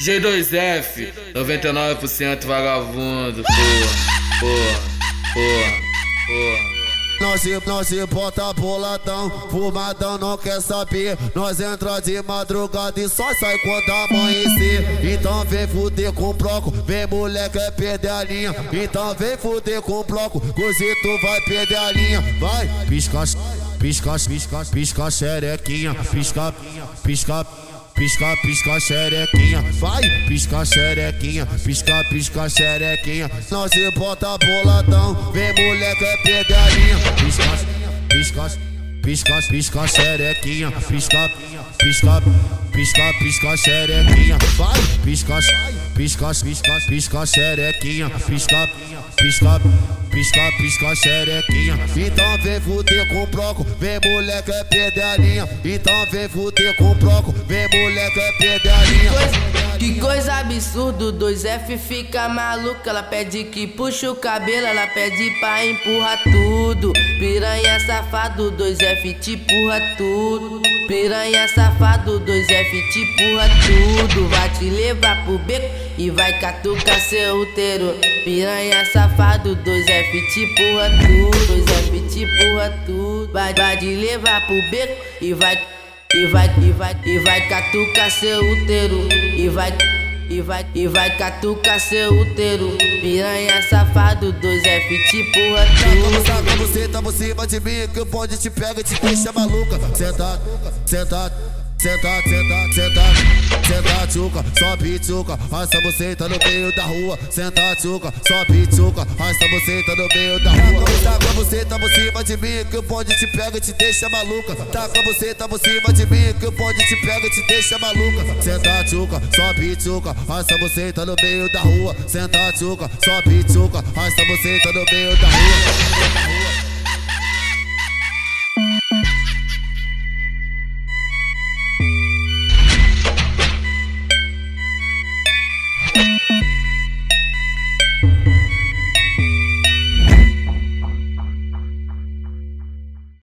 G2F, 99% vagabundo, porra, porra, porra, porra. Nós nós bota boladão, fumadão não quer saber. Nós entra de madrugada e só sai quando amanhecer. Então vem fuder com bloco, vem moleque é perder a linha. Então vem fuder com bloco, tu vai perder a linha. Vai, pisca, pisca, pisca, pisca xerequinha, pisca, pisca. Pisca, pisca, xerequinha, vai, pisca, xerequinha, pisca, pisca, xerequinha. Não se bota boladão, vem moleque é perder a linha. Pisca, pisca, pisca, pisca, xerequinha, pisca, pisca, pisca, pisca, xerequinha, vai, pisca, pisca, pisca, pisca, xerequinha, pisca, pisca, pisca, pisca, xerequinha. Então vem fuder com bloco, vem moleque é perder a linha. Então vem fuder com bloco, vem moleque é perder a linha. Que coisa absurdo, 2F fica maluca. Ela pede que puxa o cabelo, ela pede pra empurrar tudo. Safado, 2F te empurra tudo. Piranha safado, 2F te empurra tudo. Vai te levar pro beco e vai catucar seu útero. Piranha safado, 2F te empurra tudo. 2F te empurra tudo. Vai, vai te levar pro beco e vai. E vai, e vai, e vai catucar seu útero. E vai, e vai, e vai catucar seu útero. Piranha safado, 2F te empurra tudo. Saca você, tá por cima de mim, que o bonde te pega e te deixa maluca. Sentado, sentado. Senta, senta, senta, senta, tchuca, sobe, tchuca, arrasta você tá no meio da rua. Senta, tchuca, sobe, tchuca, arrasta você tá no meio da rua. Taca você, tá por cima de mim, que o bonde te pega e te deixa maluca. Taca você, tá por cima de mim, que o bonde te pega e te deixa maluca. Senta, tchuca, sobe, tchuca, arrasta você tá no meio da rua. Senta, tchuca, sobe, tchuca, arrasta você tá no meio da rua.